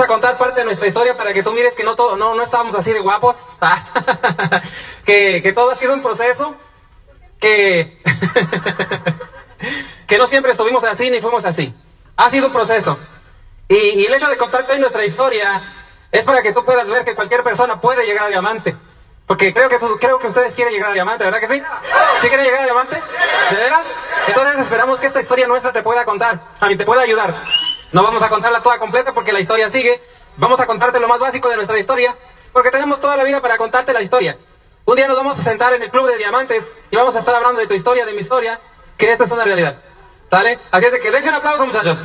A contar parte de nuestra historia para que tú mires que no, todo, no, no estábamos así de guapos, que, que todo ha sido un proceso, que, que no siempre estuvimos así ni fuimos así. Ha sido un proceso. Y, y el hecho de contarte hoy nuestra historia es para que tú puedas ver que cualquier persona puede llegar a diamante. Porque creo que, tú- creo que ustedes quieren llegar a diamante, ¿verdad que sí? ¿Sí quieren llegar a diamante? ¿De veras? Entonces esperamos que esta historia nuestra te pueda contar, a mí te pueda ayudar. No vamos a contarla toda completa porque la historia sigue. Vamos a contarte lo más básico de nuestra historia, porque tenemos toda la vida para contarte la historia. Un día nos vamos a sentar en el club de diamantes y vamos a estar hablando de tu historia, de mi historia, que esta es una realidad. ¿Sale? Así es de que dense un aplauso, muchachos.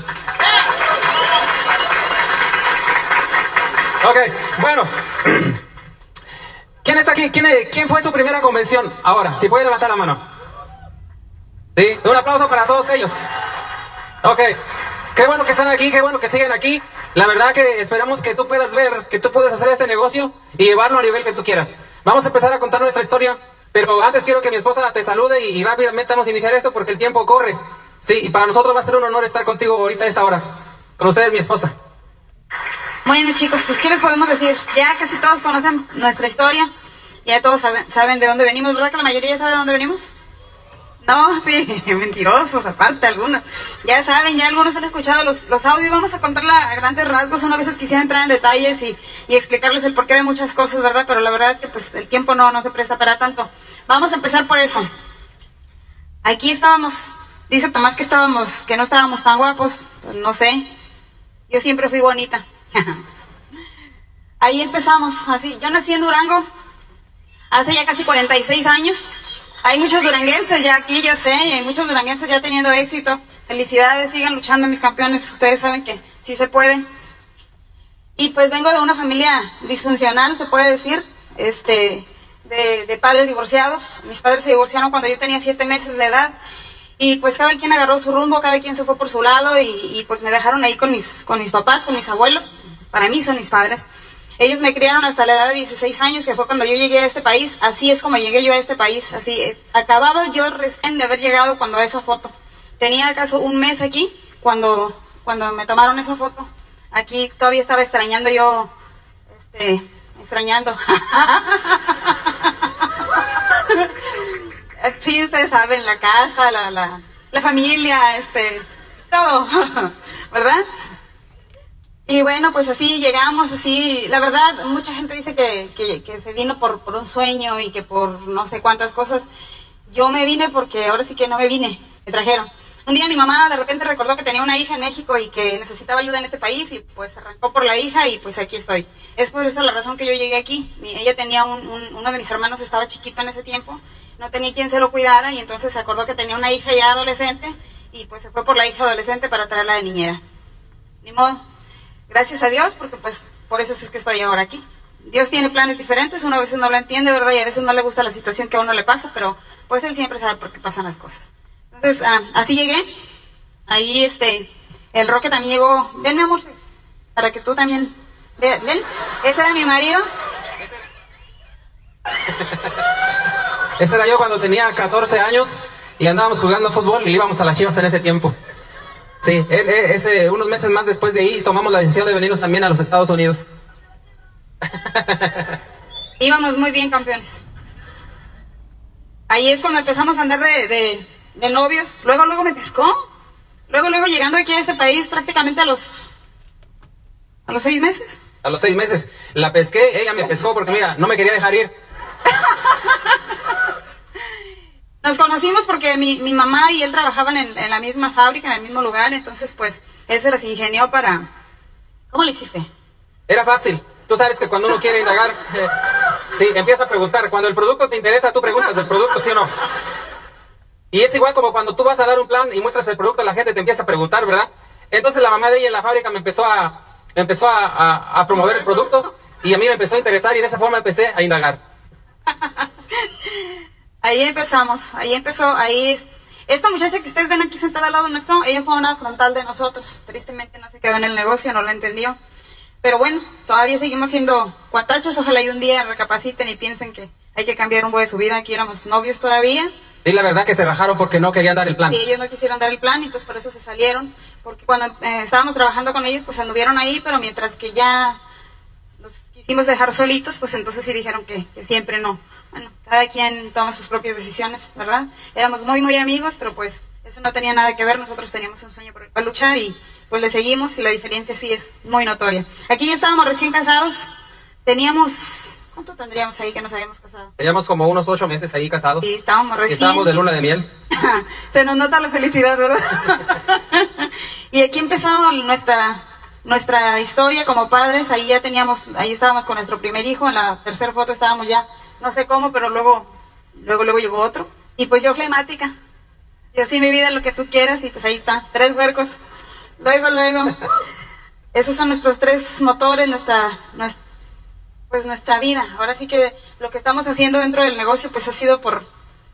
Ok, bueno. ¿Quién está aquí? ¿Quién, ¿Quién fue su primera convención? Ahora, si puede levantar la mano. ¿Sí? Un aplauso para todos ellos. Ok. Qué bueno que están aquí, qué bueno que siguen aquí. La verdad que esperamos que tú puedas ver que tú puedes hacer este negocio y llevarlo a nivel que tú quieras. Vamos a empezar a contar nuestra historia, pero antes quiero que mi esposa te salude y, rápidamente vamos a iniciar esto porque el tiempo corre. Sí, y para nosotros va a ser un honor estar contigo ahorita a esta hora. Con ustedes, mi esposa. Bueno chicos, pues ¿qué les podemos decir? Ya casi todos conocen nuestra historia, ya todos saben, saben de dónde venimos, ¿verdad que la mayoría sabe de dónde venimos? No, sí, mentirosos, aparte algunos. Ya saben, ya algunos han escuchado los, los audios, vamos a contarla a grandes rasgos, uno a veces quisiera entrar en detalles y, y explicarles el porqué de muchas cosas, ¿verdad? Pero la verdad es que pues el tiempo no, no se presta para tanto. Vamos a empezar por eso. Aquí estábamos, dice Tomás que estábamos, que no estábamos tan guapos, pues no sé. Yo siempre fui bonita. Ahí empezamos, así. Yo nací en Durango hace ya casi 46 años. Hay muchos duranguenses ya aquí, yo sé, y hay muchos duranguenses ya teniendo éxito. Felicidades, sigan luchando mis campeones. Ustedes saben que sí se pueden. Y pues vengo de una familia disfuncional, se puede decir, este, de, de padres divorciados. Mis padres se divorciaron cuando yo tenía siete meses de edad. Y pues cada quien agarró su rumbo, cada quien se fue por su lado y, y, pues me dejaron ahí con mis, con mis papás, con mis abuelos. Para mí son mis padres. Ellos me criaron hasta la edad de 16 años, que fue cuando yo llegué a este país. Así es como llegué yo a este país. Así, eh, acababa yo recién de haber llegado cuando esa foto. Tenía acaso un mes aquí cuando, cuando me tomaron esa foto. Aquí todavía estaba extrañando yo, este, extrañando. Sí, ustedes saben, la casa, la, la, la familia, este, todo, ¿verdad? Y bueno, pues así llegamos, así, la verdad, mucha gente dice que, se vino por, por un sueño y que por no sé cuántas cosas. Yo me vine porque ahora sí que no me vine, me trajeron. Un día mi mamá de repente recordó que tenía una hija en México y que necesitaba ayuda en este país y pues arrancó por la hija y pues aquí estoy. Es por eso la razón que yo llegué aquí. Ella tenía un, un- uno de mis hermanos estaba chiquito en ese tiempo, no tenía quien se lo cuidara y entonces se acordó que tenía una hija ya adolescente y pues se fue por la hija adolescente para traerla de niñera. Ni modo. Gracias a Dios porque pues por eso es que estoy ahora aquí. Dios tiene planes diferentes, uno a veces no lo entiende, ¿verdad? Y a veces no le gusta la situación que a uno le pasa, pero pues él siempre sabe por qué pasan las cosas. Entonces, ah, así llegué. Ahí, este, el Roque también llegó. Ven, mi amor, para que tú también. Ve- Ven, ese era mi marido. Ese era yo cuando tenía 14 años y andábamos jugando fútbol y íbamos a las chivas en ese tiempo. Sí, e- e- ese, unos meses más después de ahí tomamos la decisión de venirnos también a los Estados Unidos. Íbamos muy bien, campeones. Ahí es cuando empezamos a andar de, de, de novios. Luego, luego me pescó. Luego, luego llegando aquí a este país prácticamente a los... A los seis meses. A los seis meses la pesqué, ella me pescó porque mira, no me quería dejar ir. Nos conocimos porque mi, mi mamá y él trabajaban en, en la misma fábrica, en el mismo lugar, entonces pues él se las ingenió para... ¿Cómo le hiciste? Era fácil. Tú sabes que cuando uno quiere indagar, eh, sí, empieza a preguntar. Cuando el producto te interesa, tú preguntas del producto, ¿sí o no? Y es igual como cuando tú vas a dar un plan y muestras el producto, la gente te empieza a preguntar, ¿verdad? Entonces la mamá de ella en la fábrica me empezó a, me empezó a, a- a promover el producto y a mí me empezó a interesar y de esa forma empecé a indagar. Ahí empezamos, ahí empezó, ahí... es- Esta muchacha que ustedes ven aquí sentada al lado nuestro, ella fue una frontal de nosotros. Tristemente no se quedó en el negocio, no lo entendió. Pero bueno, todavía seguimos siendo cuatachos, ojalá y un día recapaciten y piensen que hay que cambiar un rumbo de su vida. Aquí éramos novios todavía. Y la verdad que se rajaron porque no querían dar el plan. Sí, ellos no quisieron dar el plan, y entonces por eso se salieron. Porque cuando eh, estábamos trabajando con ellos, pues anduvieron ahí, pero mientras que ya los quisimos dejar solitos, pues entonces sí dijeron que, que siempre no. Bueno, cada quien toma sus propias decisiones, ¿verdad? Éramos muy, muy amigos, pero pues eso no tenía nada que ver. Nosotros teníamos un sueño por el cual luchar y pues le seguimos y la diferencia sí es muy notoria. Aquí ya estábamos recién casados, teníamos ¿Cuánto tendríamos ahí que nos habíamos casado? Teníamos como unos ocho meses ahí casados. Sí, estábamos recién. Y estábamos de luna de miel. Se nos nota la felicidad, ¿verdad? y aquí empezamos nuestra nuestra historia como padres. Ahí ya teníamos, ahí estábamos con nuestro primer hijo. En la tercera foto estábamos ya, no sé cómo, pero luego, luego, luego llegó otro. Y pues yo flemática. Y así mi vida lo que tú quieras y pues ahí está, tres huercos. Luego, luego. Esos son nuestros tres motores, nuestra, nuestra pues nuestra vida. Ahora sí que lo que estamos haciendo dentro del negocio pues ha sido por,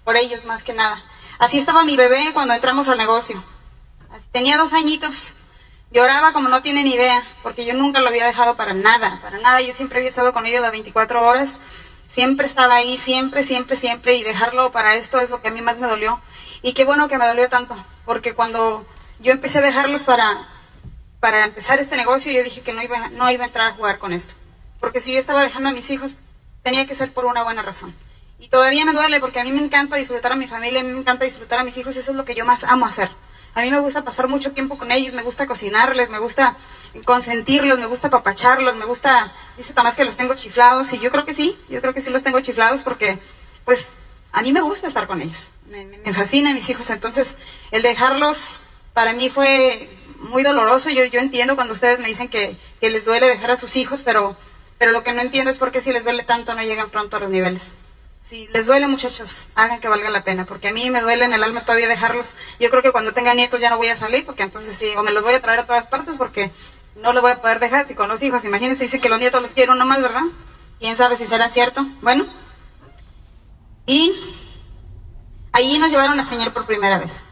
por ellos más que nada. Así estaba mi bebé cuando entramos al negocio. Tenía dos añitos. Lloraba como no tienen idea, porque yo nunca lo había dejado para nada, para nada. Yo siempre había estado con ellos las 24 horas. Siempre estaba ahí, siempre, siempre, siempre. Y dejarlo para esto es lo que a mí más me dolió. Y qué bueno que me dolió tanto, porque cuando yo empecé a dejarlos para, para empezar este negocio, yo dije que no iba, no iba a entrar a jugar con esto. Porque si yo estaba dejando a mis hijos, tenía que ser por una buena razón. Y todavía me duele porque a mí me encanta disfrutar a mi familia, a mí me encanta disfrutar a mis hijos, eso es lo que yo más amo hacer. A mí me gusta pasar mucho tiempo con ellos, me gusta cocinarles, me gusta consentirlos, me gusta papacharlos, me gusta, dice Tomás que los tengo chiflados, y yo creo que sí, yo creo que sí los tengo chiflados porque, pues, a mí me gusta estar con ellos, me, me fascina mis hijos, entonces el dejarlos para mí fue muy doloroso, yo, yo entiendo cuando ustedes me dicen que, que les duele dejar a sus hijos, pero pero lo que no entiendo es por qué si les duele tanto no llegan pronto a los niveles. Si les duele, muchachos, hagan que valga la pena, porque a mí me duele en el alma todavía dejarlos. Yo creo que cuando tenga nietos ya no voy a salir, porque entonces sí, o me los voy a traer a todas partes, porque no los voy a poder dejar. Si con los hijos, imagínense, dice que los nietos los quiero uno más, ¿verdad? ¿Quién sabe si será cierto? Bueno. Y allí nos llevaron a soñar por primera vez.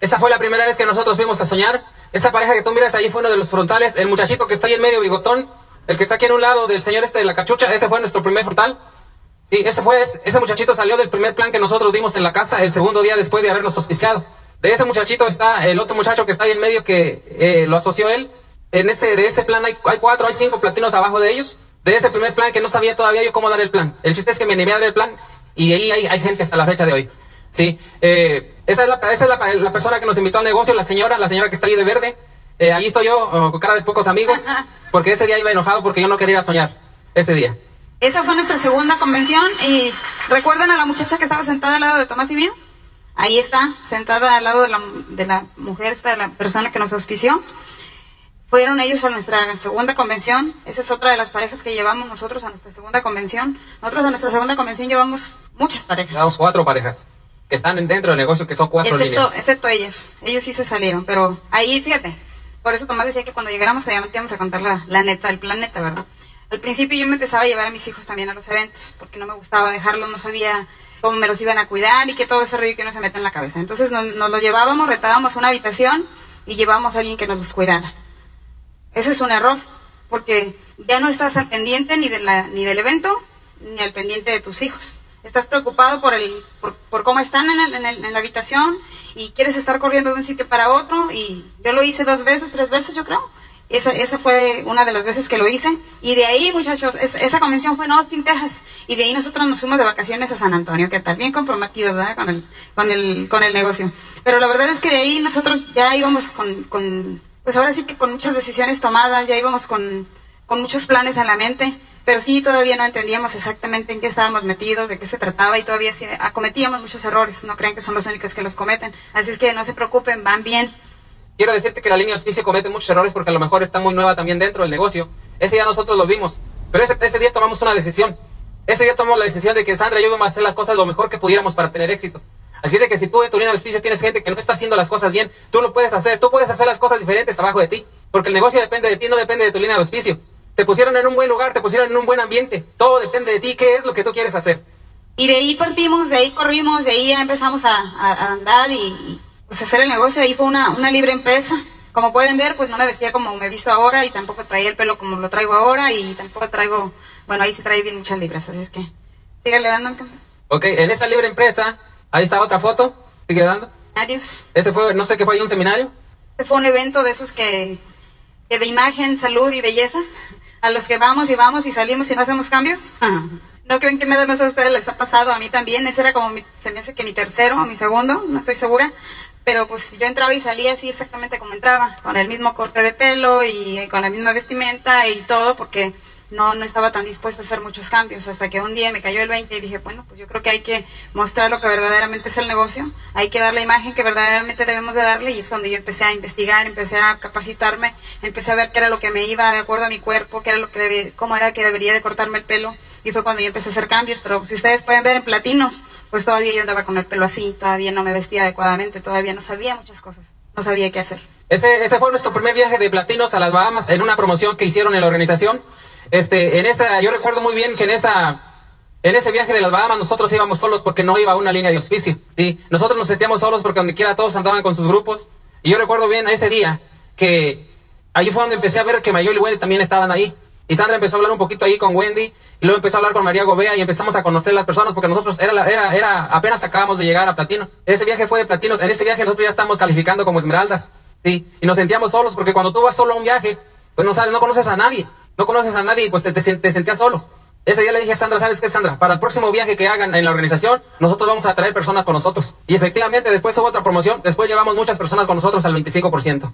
Esa fue la primera vez que nosotros vimos a soñar. Esa pareja que tú miras ahí fue uno de los frontales. El muchachito que está ahí en medio, bigotón, el que está aquí en un lado del señor este de la cachucha, ese fue nuestro primer frontal. Sí, ese fue, ese muchachito salió del primer plan que nosotros dimos en la casa el segundo día después de habernos auspiciado. De ese muchachito está el otro muchacho que está ahí en medio que eh, lo asoció él. En este, de ese plan hay, hay cuatro, hay cinco platinos abajo de ellos. De ese primer plan que no sabía todavía yo cómo dar el plan. El chiste es que me animé a dar el plan y ahí hay, hay gente hasta la fecha de hoy. Sí, eh, esa es, la, esa es la, la, persona que nos invitó al negocio, la señora, la señora que está ahí de verde. Eh, ahí estoy yo, oh, con cara de pocos amigos. Porque ese día iba enojado porque yo no quería ir a soñar. Ese día. Esa fue nuestra segunda convención. ¿Y recuerdan a la muchacha que estaba sentada al lado de Tomás y mío? Ahí está, sentada al lado de la, de la mujer, esta, de la persona que nos auspició. Fueron ellos a nuestra segunda convención. Esa es otra de las parejas que llevamos nosotros a nuestra segunda convención. Nosotros a nuestra segunda convención llevamos muchas parejas. Llevamos cuatro parejas que están dentro del negocio, que son cuatro excepto, líneas. Excepto ellos. Ellos sí se salieron, pero ahí, fíjate, por eso Tomás decía que cuando llegáramos allá íbamos a contar la, la neta, el planeta, ¿verdad? Al principio yo me empezaba a llevar a mis hijos también a los eventos, porque no me gustaba dejarlos, no sabía cómo me los iban a cuidar y que todo ese rollo que no se meta en la cabeza. Entonces nos, nos los llevábamos, retábamos una habitación y llevábamos a alguien que nos los cuidara. Eso es un error, porque ya no estás al pendiente ni, de la, ni del evento, ni al pendiente de tus hijos estás preocupado por, el, por, cómo están en, el, en, el, en, la habitación y quieres estar corriendo de un sitio para otro. Y yo lo hice dos veces, tres veces, yo creo. Esa, esa fue una de las veces que lo hice. Y de ahí, muchachos, es, esa convención fue en Austin, Texas. Y de ahí nosotros nos fuimos de vacaciones a San Antonio, que tal, bien comprometidos, ¿verdad? Con el, con el, con el negocio. Pero la verdad es que de ahí nosotros ya íbamos con, con pues ahora sí que con muchas decisiones tomadas, ya íbamos con, con muchos planes en la mente pero sí todavía no entendíamos exactamente en qué estábamos metidos, de qué se trataba y todavía sí, acometíamos muchos errores, no crean que son los únicos que los cometen, así es que no se preocupen, van bien. Quiero decirte que la línea de comete muchos errores porque a lo mejor está muy nueva también dentro del negocio. Ese día nosotros lo vimos, pero ese, ese día tomamos una decisión. Ese día tomamos la decisión de que Sandra y yo íbamos a hacer las cosas lo mejor que pudiéramos para tener éxito. Así es de que si tú en tu línea de auspicio tienes gente que no está haciendo las cosas bien, tú lo puedes hacer, tú puedes hacer las cosas diferentes abajo de ti, porque el negocio depende de ti, no depende de tu línea de auspicio. Te pusieron en un buen lugar, te pusieron en un buen ambiente. Todo depende de ti, qué es lo que tú quieres hacer. Y de ahí partimos, de ahí corrimos, de ahí ya empezamos a, a, andar y pues hacer el negocio. Ahí fue una, una libre empresa. Como pueden ver, pues no me vestía como me visto ahora y tampoco traía el pelo como lo traigo ahora y tampoco traigo, bueno, ahí se trae bien muchas libras, así es que Sígale dando. Ok, en esa libre empresa, ahí está otra foto. Sigue dando. Adiós. Ese fue, no sé qué fue ahí, un seminario. Este fue un evento de esos que, que de imagen, salud y belleza, a los que vamos y vamos y salimos y no hacemos cambios. ¿No creen que nada más a ustedes les ha pasado? A mí también. Ese era como, mi- se me hace que mi tercero o mi segundo, no estoy segura. Pero pues yo entraba y salía así exactamente como entraba, con el mismo corte de pelo y con la misma vestimenta y todo, porque no, no estaba tan dispuesta a hacer muchos cambios. Hasta que un día me cayó el 20 y dije, bueno, pues yo creo que hay que mostrar lo que verdaderamente es el negocio, hay que dar la imagen que verdaderamente debemos de darle y es cuando yo empecé a investigar, empecé a capacitarme, empecé a ver qué era lo que me iba de acuerdo a mi cuerpo, qué era lo que cómo era que debería de cortarme el pelo y fue cuando yo empecé a hacer cambios, pero si ustedes pueden ver en platinos, pues todavía yo andaba con el pelo así, todavía no me vestía adecuadamente, todavía no sabía muchas cosas, no sabía qué hacer. Ese, ese fue nuestro primer viaje de platinos a las Bahamas en una promoción que hicieron en la organización. Este, en esa, yo recuerdo muy bien que en esa, en ese viaje de las Bahamas nosotros íbamos solos porque no iba una línea de auspicio. Sí, nosotros nos sentíamos solos porque donde quiera todos andaban con sus grupos. Y yo recuerdo bien ese día que ahí fue donde empecé a ver que Mayol y Wendy también estaban ahí. Y Sandra empezó a hablar un poquito ahí con Wendy, y luego empezó a hablar con María Gobea y empezamos a conocer las personas porque nosotros era, era, era, apenas acabamos de llegar a Platino. Ese viaje fue de Platinos, en ese viaje nosotros ya estamos calificando como Esmeraldas, sí, y nos sentíamos solos porque cuando tú vas solo a un viaje, pues no sabes, no conoces a nadie, no conoces a nadie y pues te, te, sen- te sentías solo. Ese día le dije a Sandra, ¿sabes qué, Sandra? Para el próximo viaje que hagan en la organización, nosotros vamos a traer personas con nosotros. Y efectivamente, después hubo otra promoción, después llevamos muchas personas con nosotros al 25%.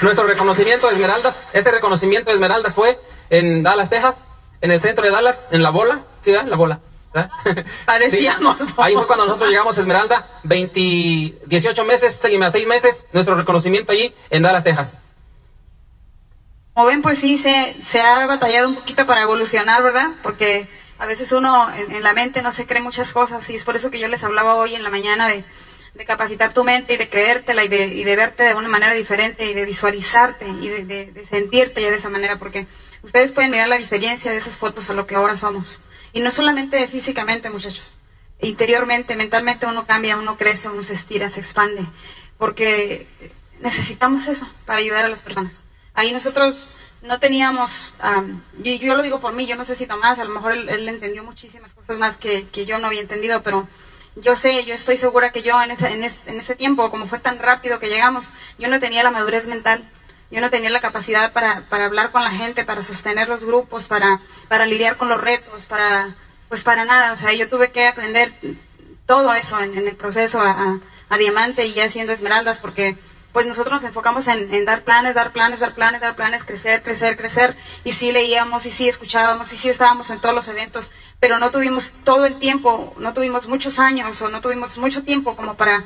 Nuestro reconocimiento de Esmeraldas, este reconocimiento de Esmeraldas fue en Dallas, Texas, en el centro de Dallas, en La Bola, ¿sí, verdad? La Bola. ¿verdad? Parecíamos, Sí. Ahí fue cuando nosotros llegamos a Esmeralda, 20, 18 meses, 6 meses, nuestro reconocimiento allí en Dallas, Texas. Como ven, pues sí, se, ha batallado un poquito para evolucionar, ¿verdad? Porque a veces uno en, la mente no se cree muchas cosas y es por eso que yo les hablaba hoy en la mañana de, capacitar tu mente y de creértela y de, y de verte de una manera diferente y de visualizarte y de sentirte ya de esa manera, porque ustedes pueden mirar la diferencia de esas fotos a lo que ahora somos. Y no solamente físicamente, muchachos, interiormente, mentalmente uno cambia, uno crece, uno se estira, se expande, porque necesitamos eso para ayudar a las personas. Ahí nosotros no teníamos, am, y yo lo digo por mí, yo no sé si Tomás, a lo mejor él, él entendió muchísimas cosas más que, yo no había entendido, pero yo sé, yo estoy segura que yo en ese, en, ese, en ese tiempo, como fue tan rápido que llegamos, yo no tenía la madurez mental, yo no tenía la capacidad para, para hablar con la gente, para sostener los grupos, para, lidiar con los retos, para, pues para nada, o sea, yo tuve que aprender todo eso en, el proceso a, a- a Diamante y ya siendo Esmeraldas, porque pues nosotros nos enfocamos en, dar planes, dar planes, dar planes, dar planes, crecer, crecer, crecer, y sí leíamos, y sí escuchábamos, y sí estábamos en todos los eventos, pero no tuvimos todo el tiempo, no tuvimos muchos años o no tuvimos mucho tiempo como para,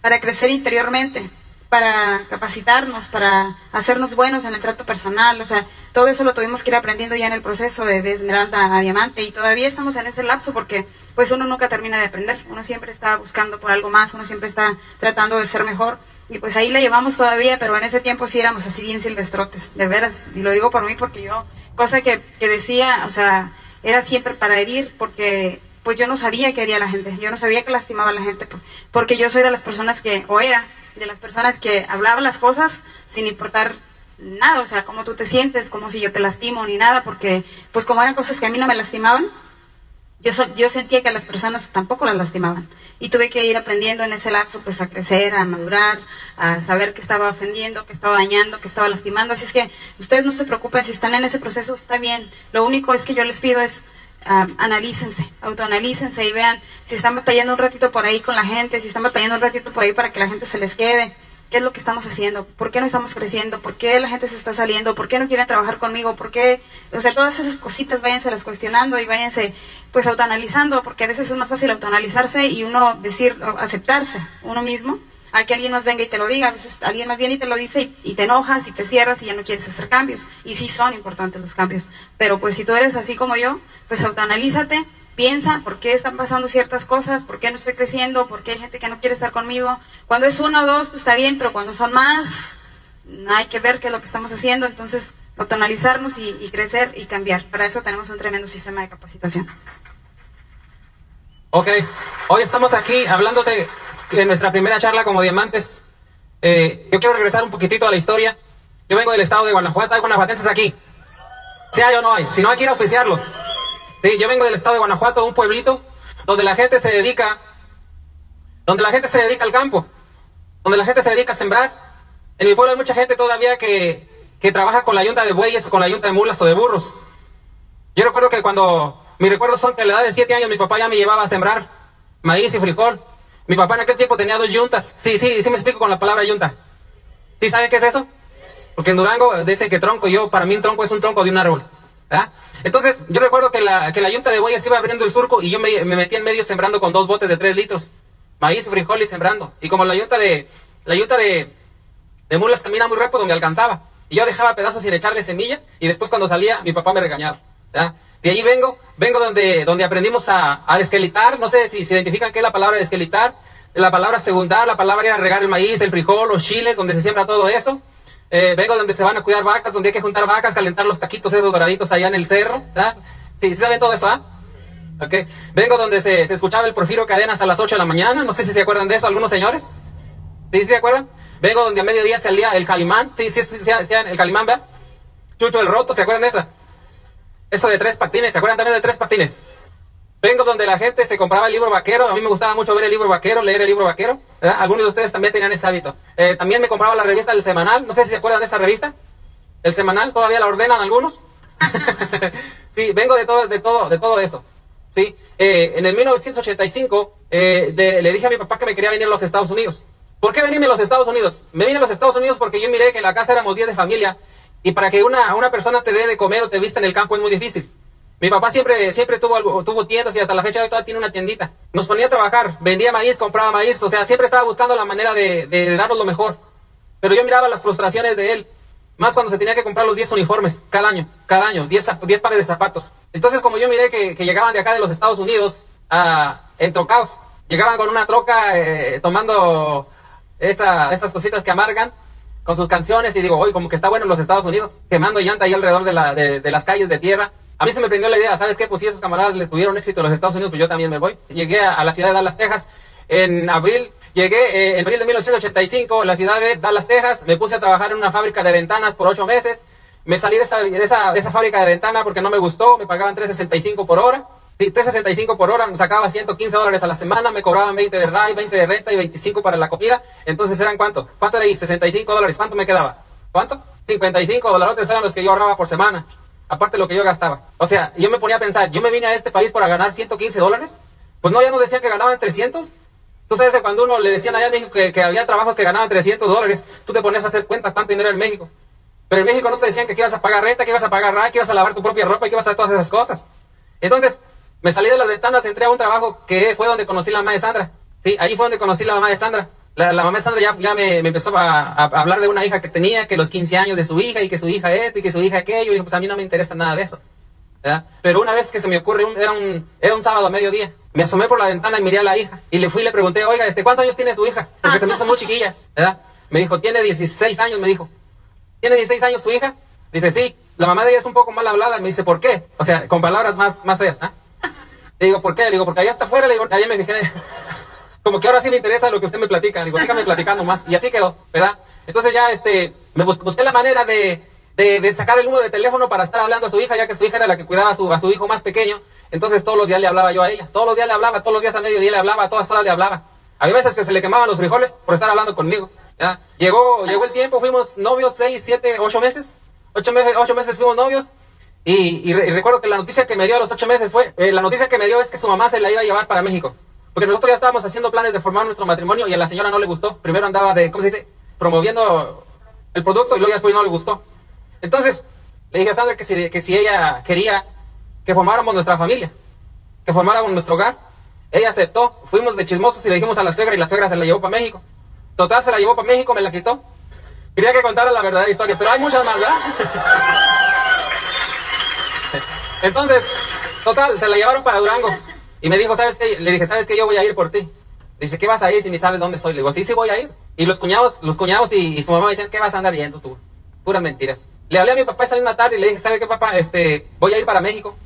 para crecer interiormente, para capacitarnos, para hacernos buenos en el trato personal, o sea, todo eso lo tuvimos que ir aprendiendo ya en el proceso de, Esmeralda a Diamante y todavía estamos en ese lapso porque pues uno nunca termina de aprender, uno siempre está buscando por algo más, uno siempre está tratando de ser mejor y pues ahí la llevamos todavía, pero en ese tiempo sí éramos así bien silvestrotes, de veras, y lo digo por mí porque yo, cosa que, que decía, o sea, era siempre para herir porque pues yo no sabía qué haría la gente, yo no sabía que lastimaba a la gente, por- porque yo soy de las personas que, o era, de las personas que hablaba las cosas sin importar nada, o sea, cómo tú te sientes, como si yo te lastimo ni nada, porque pues como eran cosas que a mí no me lastimaban, yo, so- yo sentía que a las personas tampoco las lastimaban. Y tuve que ir aprendiendo en ese lapso, pues a crecer, a madurar, a saber que estaba ofendiendo, que estaba dañando, que estaba lastimando. Así es que ustedes no se preocupen, si están en ese proceso, está bien. Lo único es que yo les pido es ah, analícense, autoanalícense y vean si están batallando un ratito por ahí con la gente, si están batallando un ratito por ahí para que la gente se les quede. ¿Qué es lo que estamos haciendo? ¿Por qué no estamos creciendo? ¿Por qué la gente se está saliendo? ¿Por qué no quieren trabajar conmigo? ¿Por qué? O sea, todas esas cositas váyanse las cuestionando y váyanse pues autoanalizando, porque a veces es más fácil autoanalizarse y uno decir, aceptarse uno mismo, a que alguien nos venga y te lo diga. A veces alguien más viene y te lo dice y, y te enojas y te cierras y ya no quieres hacer cambios. Y sí son importantes los cambios. Pero pues si tú eres así como yo, pues autoanalízate, piensa por qué están pasando ciertas cosas, por qué no estoy creciendo, por qué hay gente que no quiere estar conmigo. Cuando es uno o dos, pues está bien, pero cuando son más, hay que ver qué es lo que estamos haciendo. Entonces, autoanalizarnos y, y crecer y cambiar. Para eso tenemos un tremendo sistema de capacitación. Ok, hoy estamos aquí hablándote de nuestra primera charla como diamantes. Eh, yo quiero regresar un poquitito a la historia. Yo vengo del estado de Guanajuato, hay guanajuatenses aquí. Si hay o no hay, si no hay, quiero auspiciarlos. Sí, yo vengo del estado de Guanajuato, un pueblito donde la gente se dedica, donde la gente se dedica al campo, donde la gente se dedica a sembrar. En mi pueblo hay mucha gente todavía que, que trabaja con la yunta de bueyes, con la yunta de mulas o de burros. Yo recuerdo que cuando, mis recuerdos son que a la edad de 7 años mi papá ya me llevaba a sembrar maíz y frijol. Mi papá en aquel tiempo tenía dos yuntas. Sí, sí, sí me explico con la palabra yunta. ¿Sí saben qué es eso? Porque en Durango dice que tronco, yo, para mí un tronco es un tronco de un árbol. Entonces, yo recuerdo que la, que la yunta de bueyes iba abriendo el surco y yo me, me metí en medio sembrando con dos botes de tres litros. Maíz, frijol y sembrando. Y como la yunta de, la yunta de, mulas camina muy rápido, me alcanzaba. Y yo dejaba pedazos sin echarle semilla y después cuando salía mi papá me regañaba. De ahí vengo, vengo donde, donde aprendimos a, a esquelitar, no sé si se identifican qué es la palabra esquelitar, la palabra segundar, la palabra era regar el maíz, el frijol, los chiles, donde se siembra todo eso. Eh, vengo donde se van a cuidar vacas, donde hay que juntar vacas, calentar los taquitos esos doraditos allá en el cerro. Sí, ¿sí saben todo eso? ¿ah? Okay. Vengo donde se, se, escuchaba el Porfirio Cadenas a las 8 de la mañana. No sé si se acuerdan de eso algunos señores. ¿Sí, sí se acuerdan? Vengo donde a mediodía salía el Calimán. Sí, sí, sí, sí, el Calimán, ¿verdad? Chucho el Roto, ¿se acuerdan de esa? Eso de tres patines, ¿se acuerdan también de tres patines? Vengo donde la gente se compraba el libro vaquero. A mí me gustaba mucho ver el libro vaquero, leer el libro vaquero. Algunos de ustedes también tenían ese hábito. Eh, también me compraba la revista del semanal. No sé si se acuerdan de esa revista. El semanal, todavía la ordenan algunos. sí, vengo de todo, de todo, de todo eso. Sí, eh, en el 1985 eh, de, le dije a mi papá que me quería venir a los Estados Unidos. ¿Por qué venirme a los Estados Unidos? Me vine a los Estados Unidos porque yo miré que en la casa éramos 10 de familia y para que una, una persona te dé de comer o te vista en el campo es muy difícil. Mi papá siempre, siempre tuvo, tuvo tiendas y hasta la fecha de todavía tiene una tiendita. Nos ponía a trabajar, vendía maíz, compraba maíz, o sea, siempre estaba buscando la manera de, darnos lo mejor. Pero yo miraba las frustraciones de él, más cuando se tenía que comprar los 10 uniformes cada año, cada año, 10, pares de zapatos. Entonces, como yo miré que, llegaban de acá de los Estados Unidos a, en trocaos, llegaban con una troca eh, tomando esa, esas cositas que amargan, con sus canciones, y digo, oye, como que está bueno en los Estados Unidos, quemando llanta ahí alrededor de, la, de, las calles de tierra. A mí se me prendió la idea, ¿sabes qué? Pues si esos camaradas les tuvieron éxito en los Estados Unidos, pues yo también me voy. Llegué a, a la ciudad de Dallas, Texas, en abril, llegué eh, en abril de 1985, la ciudad de Dallas, Texas, me puse a trabajar en una fábrica de ventanas por ocho meses, me salí de esa, de esa, de esa fábrica de ventana porque no me gustó, me pagaban 3.65 por hora, 3.65 por hora, me sacaba 115 dólares a la semana, me cobraban 20 de RAI, 20 de renta y 25 para la comida, entonces eran cuánto, ¿cuánto era ahí? 65 dólares, ¿cuánto me quedaba? ¿Cuánto? 55 dólares eran los que yo ahorraba por semana aparte de lo que yo gastaba. O sea, yo me ponía a pensar, yo me vine a este país para ganar 115 dólares. Pues no, ya no decía que ganaban 300. Tú sabes que cuando uno le decían allá en México que, que, había trabajos que ganaban 300 dólares, tú te ponías a hacer cuenta cuánto dinero en México. Pero en México no te decían que, ibas a pagar renta, que ibas a pagar RAI, que ibas a lavar tu propia ropa y que ibas a hacer todas esas cosas. Entonces, me salí de las ventanas, entré a un trabajo que fue donde conocí a la mamá de Sandra. Sí, ahí fue donde conocí a la mamá de Sandra. La, la mamá de Sandra ya, ya me, me, empezó a, a, hablar de una hija que tenía, que los 15 años de su hija y que su hija esto y que su hija aquello. Y dije, pues a mí no me interesa nada de eso. Pero una vez que se me ocurre, un, era, un, era un sábado a mediodía, me asomé por la ventana y miré a la hija. Y le fui y le pregunté, oiga, este, ¿cuántos años tiene su hija? Porque se me hizo muy chiquilla, ¿verdad? Me dijo, tiene 16 años, me dijo. ¿Tiene 16 años su hija? Dice, sí. La mamá de ella es un poco mal hablada. Me dice, ¿por qué? O sea, con palabras más, más feas, ¿ah? Le digo, ¿por qué? Le digo, porque allá está afuera, le digo, allá me fijé. Como que ahora sí le interesa lo que usted me platica. Le digo, sígame platicando más. Y así quedó, ¿verdad? Entonces ya, este, me bus busqué la manera de, de, de, sacar el número de teléfono para estar hablando a su hija, ya que su hija era la que cuidaba a su, a su hijo más pequeño. Entonces todos los días le hablaba yo a ella. Todos los días le hablaba, todos los días a mediodía le hablaba, a todas horas le hablaba. Había veces que se le quemaban los frijoles por estar hablando conmigo. Llegó, llegó el tiempo, fuimos novios seis, siete, ocho meses. Ocho meses, ocho meses fuimos novios. Y, y, re, y, recuerdo que la noticia que me dio a los ocho meses fue, eh, la noticia que me dio es que su mamá se la iba a llevar para México. Porque nosotros ya estábamos haciendo planes de formar nuestro matrimonio y a la señora no le gustó. Primero andaba de, ¿cómo se dice? Promoviendo el producto y luego ya después no le gustó. Entonces, le dije a Sandra que si, que si ella quería que formáramos nuestra familia, que formáramos nuestro hogar, ella aceptó. Fuimos de chismosos y le dijimos a la suegra y la suegra se la llevó para México. Total, se la llevó para México, me la quitó. Quería que contara la verdadera historia, pero hay muchas más, ¿verdad? Entonces, total, se la llevaron para Durango. Y me dijo, ¿sabes qué? Le dije, ¿sabes qué? Yo voy a ir por ti. Dice, ¿qué vas a ir si ni sabes dónde estoy? Le digo, sí, sí voy a ir. Y los cuñados, los cuñados y, y su mamá me dicen, ¿qué vas a andar yendo tú? Puras mentiras. Le hablé a mi papá esa misma tarde y le dije, ¿sabe qué, papá? Este, voy a ir para México.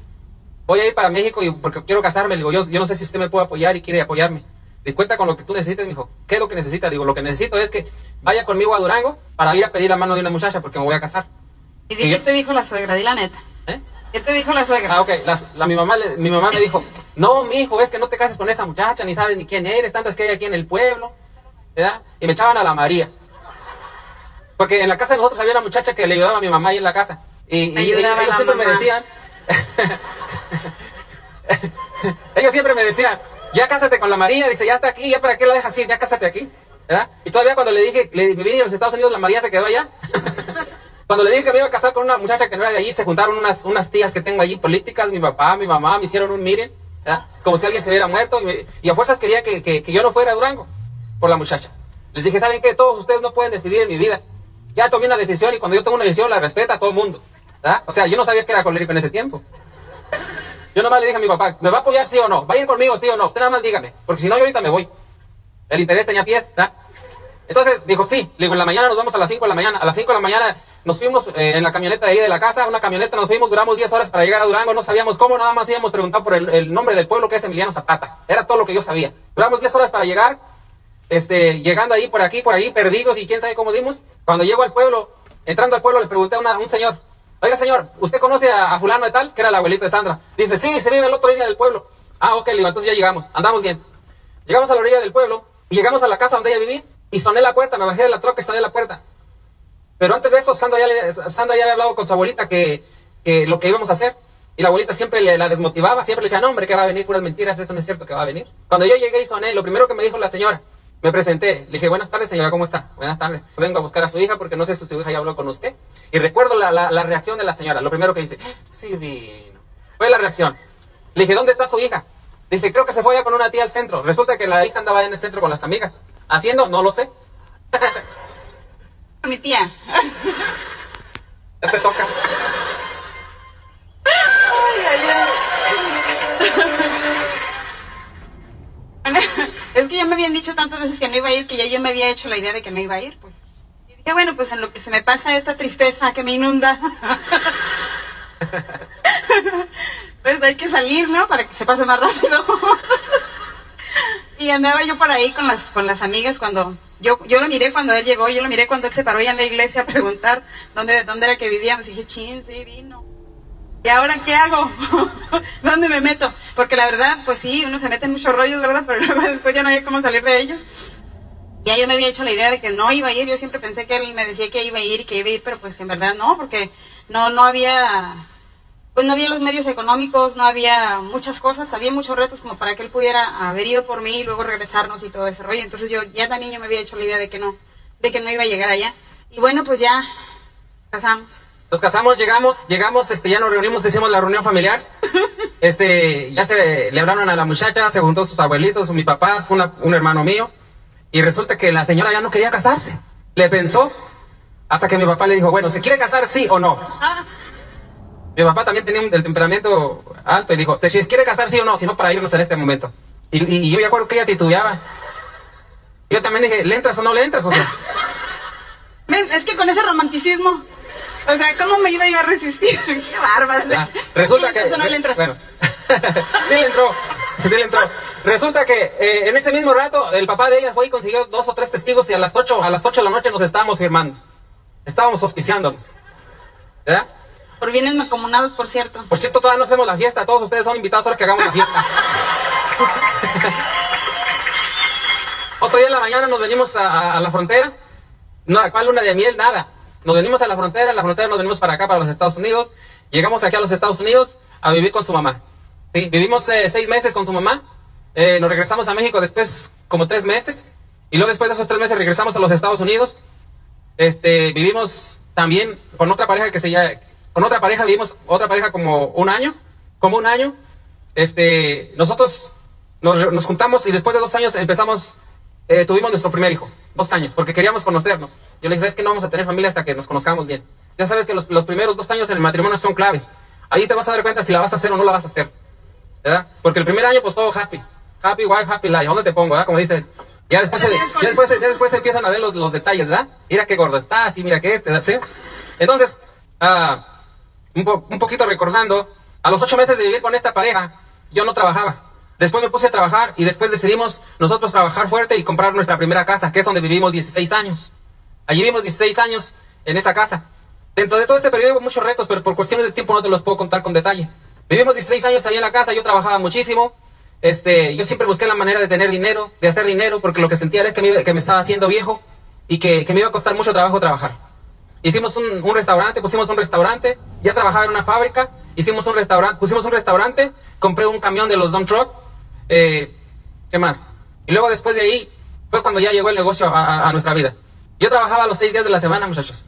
Voy a ir para México y porque quiero casarme. Le digo, yo, yo no sé si usted me puede apoyar y quiere apoyarme. Le cuenta con lo que tú necesites, me dijo, ¿qué es lo que necesita? Digo, lo que necesito es que vaya conmigo a Durango para ir a pedir la mano de una muchacha porque me voy a casar. ¿Y, y qué te dijo la suegra? Di la neta. ¿Qué te dijo la suegra? Ah, ok. Las- la, mi, mamá, le- mi mamá me dijo, no, mi hijo, es que no te cases con esa muchacha, ni sabes ni quién eres, tantas que hay aquí en el pueblo. ¿Verdad? Y me echaban a la María. Porque en la casa de nosotros había una muchacha que le ayudaba a mi mamá ahí en la casa. Y, a ellos siempre me decían, ellos siempre me decían, ya cásate con la María, dice, ya está aquí, ya para qué la dejas ir, ya cásate aquí. ¿Verdad? Y todavía cuando le dije, le viví en los Estados Unidos, la María se quedó allá. Cuando le dije que me iba a casar con una muchacha que no era de allí, se juntaron unas, unas tías que tengo allí políticas, mi papá, mi mamá, me hicieron un miren, ¿verdad? como si alguien se hubiera muerto, y, me- y a fuerzas quería que, que- que yo no fuera a Durango por la muchacha. Les dije, ¿saben qué? Todos ustedes no pueden decidir en mi vida. Ya tomé una decisión y cuando yo tomo una decisión la respeta a todo el mundo. ¿verdad? O sea, yo no sabía que era colérico en ese tiempo. Yo nomás le dije a mi papá, ¿me va a apoyar sí o no? ¿Va a ir conmigo sí o no? Usted nada más dígame, porque si no yo ahorita me voy. El interés tenía pies, ¿verdad? Entonces dijo, sí. Le digo, en la mañana nos vamos a las 5 de la mañana. A las 5 de la mañana nos fuimos eh, en la camioneta de ahí de la casa, una camioneta, nos fuimos, duramos 10 horas para llegar a Durango, no sabíamos cómo, nada más íbamos preguntado por el, nombre del pueblo que es Emiliano Zapata. Era todo lo que yo sabía. Duramos 10 horas para llegar, este, llegando ahí, por aquí, por ahí, perdidos y quién sabe cómo dimos. Cuando llego al pueblo, entrando al pueblo, le pregunté a, un señor, oiga señor, ¿usted conoce a, a fulano de tal? Que era el abuelito de Sandra. Dice, sí, se vive al otro orilla del pueblo. Ah, ok, le digo, entonces ya llegamos, andamos bien. Llegamos a la orilla del pueblo y llegamos a la casa donde ella vivía y soné la puerta, me bajé de la troca y soné la puerta. Pero antes de eso, Sandra ya, Sandra ya había hablado con su abuelita que, que lo que íbamos a hacer. Y la abuelita siempre le, la desmotivaba, siempre le decía, no hombre, que va a venir, puras mentiras, eso no es cierto que va a venir. Cuando yo llegué y soné, lo primero que me dijo la señora, me presenté, le dije, buenas tardes señora, ¿cómo está? Buenas tardes. Vengo a buscar a su hija porque no sé si su hija ya habló con usted. Y recuerdo la, la, la reacción de la señora, lo primero que dice, sí vino. Fue la reacción. Le dije, ¿dónde está su hija? Dice, creo que se fue ya con una tía al centro. Resulta que la hija andaba en el centro con las amigas. ¿Haciendo? No lo sé. Mi tía. Ya te toca. es que ya me habían dicho tantas veces que no iba a ir que ya yo me había hecho la idea de que no iba a ir, pues. Y dije, bueno, pues en lo que se me pasa esta tristeza que me inunda, pues hay que salir, ¿no? Para que se pase más rápido. y andaba yo por ahí con las, con las amigas cuando, yo, yo lo miré cuando él llegó, yo lo miré cuando él se paró ya en la iglesia a preguntar dónde, dónde era que vivíamos. Y dije, chin, sí, vino. ¿Y ahora qué hago? ¿Dónde me meto? Porque la verdad, pues sí, uno se mete en muchos rollos, ¿verdad? Pero luego después ya no hay cómo salir de ellos. Ya yo me había hecho la idea de que no iba a ir, yo siempre pensé que él me decía que iba a ir y que iba a ir, pero pues en verdad no, porque no, no había, pues no había los medios económicos, no había muchas cosas, había muchos retos como para que él pudiera haber ido por mí y luego regresarnos y todo ese rollo. Entonces yo ya también yo me había hecho la idea de que no, de que no iba a llegar allá. Y bueno, pues ya casamos. Nos casamos, llegamos, llegamos, este, ya nos reunimos, hicimos la reunión familiar. Este, ya se le hablaron a la muchacha, se juntó sus abuelitos, mi papá, una- un hermano mío. Y resulta que la señora ya no quería casarse. Le pensó, hasta que mi papá le dijo, bueno, ¿se quiere casar sí o no? Mi papá también tenía un- el temperamento alto y dijo, ¿te quiere casar sí o no? Si no, para irnos en este momento. Y, y- y yo me acuerdo que ella titubeaba. Yo también dije, ¿le entras o no le entras? O sea. Es que con ese romanticismo, o sea, ¿cómo me iba yo a resistir? Qué bárbaro. Ah, resulta que. eso no le entras. Bueno, sí le entró. Sí le entró. Resulta que eh, en ese mismo rato el papá de ella fue y consiguió dos o tres testigos y a las ocho, a las ocho de la noche nos estábamos firmando. Estábamos auspiciándonos. ¿Verdad? Por bienes mancomunados, por cierto. Por cierto, todavía no hacemos la fiesta. Todos ustedes son invitados ahora que hagamos la fiesta. Otro día en la mañana nos venimos a, a- a la frontera. No, ¿cuál luna de miel? Nada. Nos venimos a la frontera, en la frontera nos venimos para acá, para los Estados Unidos. Llegamos aquí a los Estados Unidos a vivir con su mamá. Sí, vivimos eh, seis meses con su mamá. Eh, nos regresamos a México después como tres meses. Y luego después de esos tres meses regresamos a los Estados Unidos. Este, vivimos también con otra pareja que se llama, con otra pareja vivimos otra pareja como un año, como un año. Este, nosotros nos, nos juntamos y después de dos años empezamos, eh, tuvimos nuestro primer hijo, dos años, porque queríamos conocernos. Yo le dije, es que no vamos a tener familia hasta que nos conozcamos bien. Ya sabes que los, los primeros dos años en el matrimonio son clave. Ahí te vas a dar cuenta si la vas a hacer o no la vas a hacer. ¿Verdad? Porque el primer año pues todo happy. Happy wife, happy life. ¿Dónde te pongo? ¿verdad? Como dice. Ya después, se, ya después, ya después empiezan a ver los, los detalles, ¿verdad? Mira qué gordo estás y mira qué este, ¿sí? Entonces, ah, un, po- un poquito recordando, a los ocho meses de vivir con esta pareja, yo no trabajaba. Después me puse a trabajar y después decidimos nosotros trabajar fuerte y comprar nuestra primera casa, que es donde vivimos 16 años. Allí vivimos 16 años en esa casa. Dentro de todo este periodo hubo muchos retos, pero por cuestiones de tiempo no te los puedo contar con detalle. Vivimos 16 años ahí en la casa, yo trabajaba muchísimo. Este, yo siempre busqué la manera de tener dinero, de hacer dinero, porque lo que sentía era que me, que me estaba haciendo viejo y que, que, me iba a costar mucho trabajo trabajar. Hicimos un, restaurante, pusimos un restaurante, ya trabajaba en una fábrica, hicimos un restaurante, pusimos un restaurante, compré un camión de los dump truck, eh, ¿qué más? Y luego después de ahí fue cuando ya llegó el negocio a, nuestra vida. Yo trabajaba los seis días de la semana, muchachos.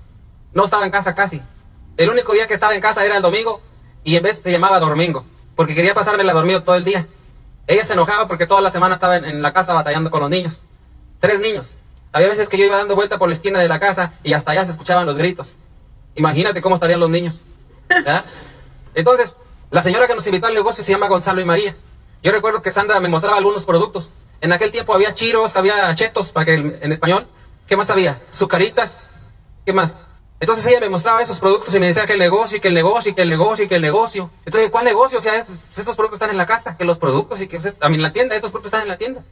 No estaba en casa casi. El único día que estaba en casa era el domingo y en vez se llamaba domingo, porque quería pasármela dormido todo el día. Ella se enojaba porque toda la semana estaba en, la casa batallando con los niños. Tres niños. Había veces que yo iba dando vuelta por la esquina de la casa y hasta allá se escuchaban los gritos. Imagínate cómo estarían los niños. ¿verdad? Entonces, la señora que nos invitó al negocio se llama Gonzalo y María. Yo recuerdo que Sandra me mostraba algunos productos. En aquel tiempo había chiros, había chetos, para que en español. ¿Qué más había? Sucaritas. ¿Qué más? Entonces ella me mostraba esos productos y me decía que el negocio, y que el negocio, y que el negocio, y que el negocio. Entonces, ¿cuál negocio? O sea, estos productos están en la casa, que los productos, y que pues, a mí en la tienda, estos productos están en la tienda.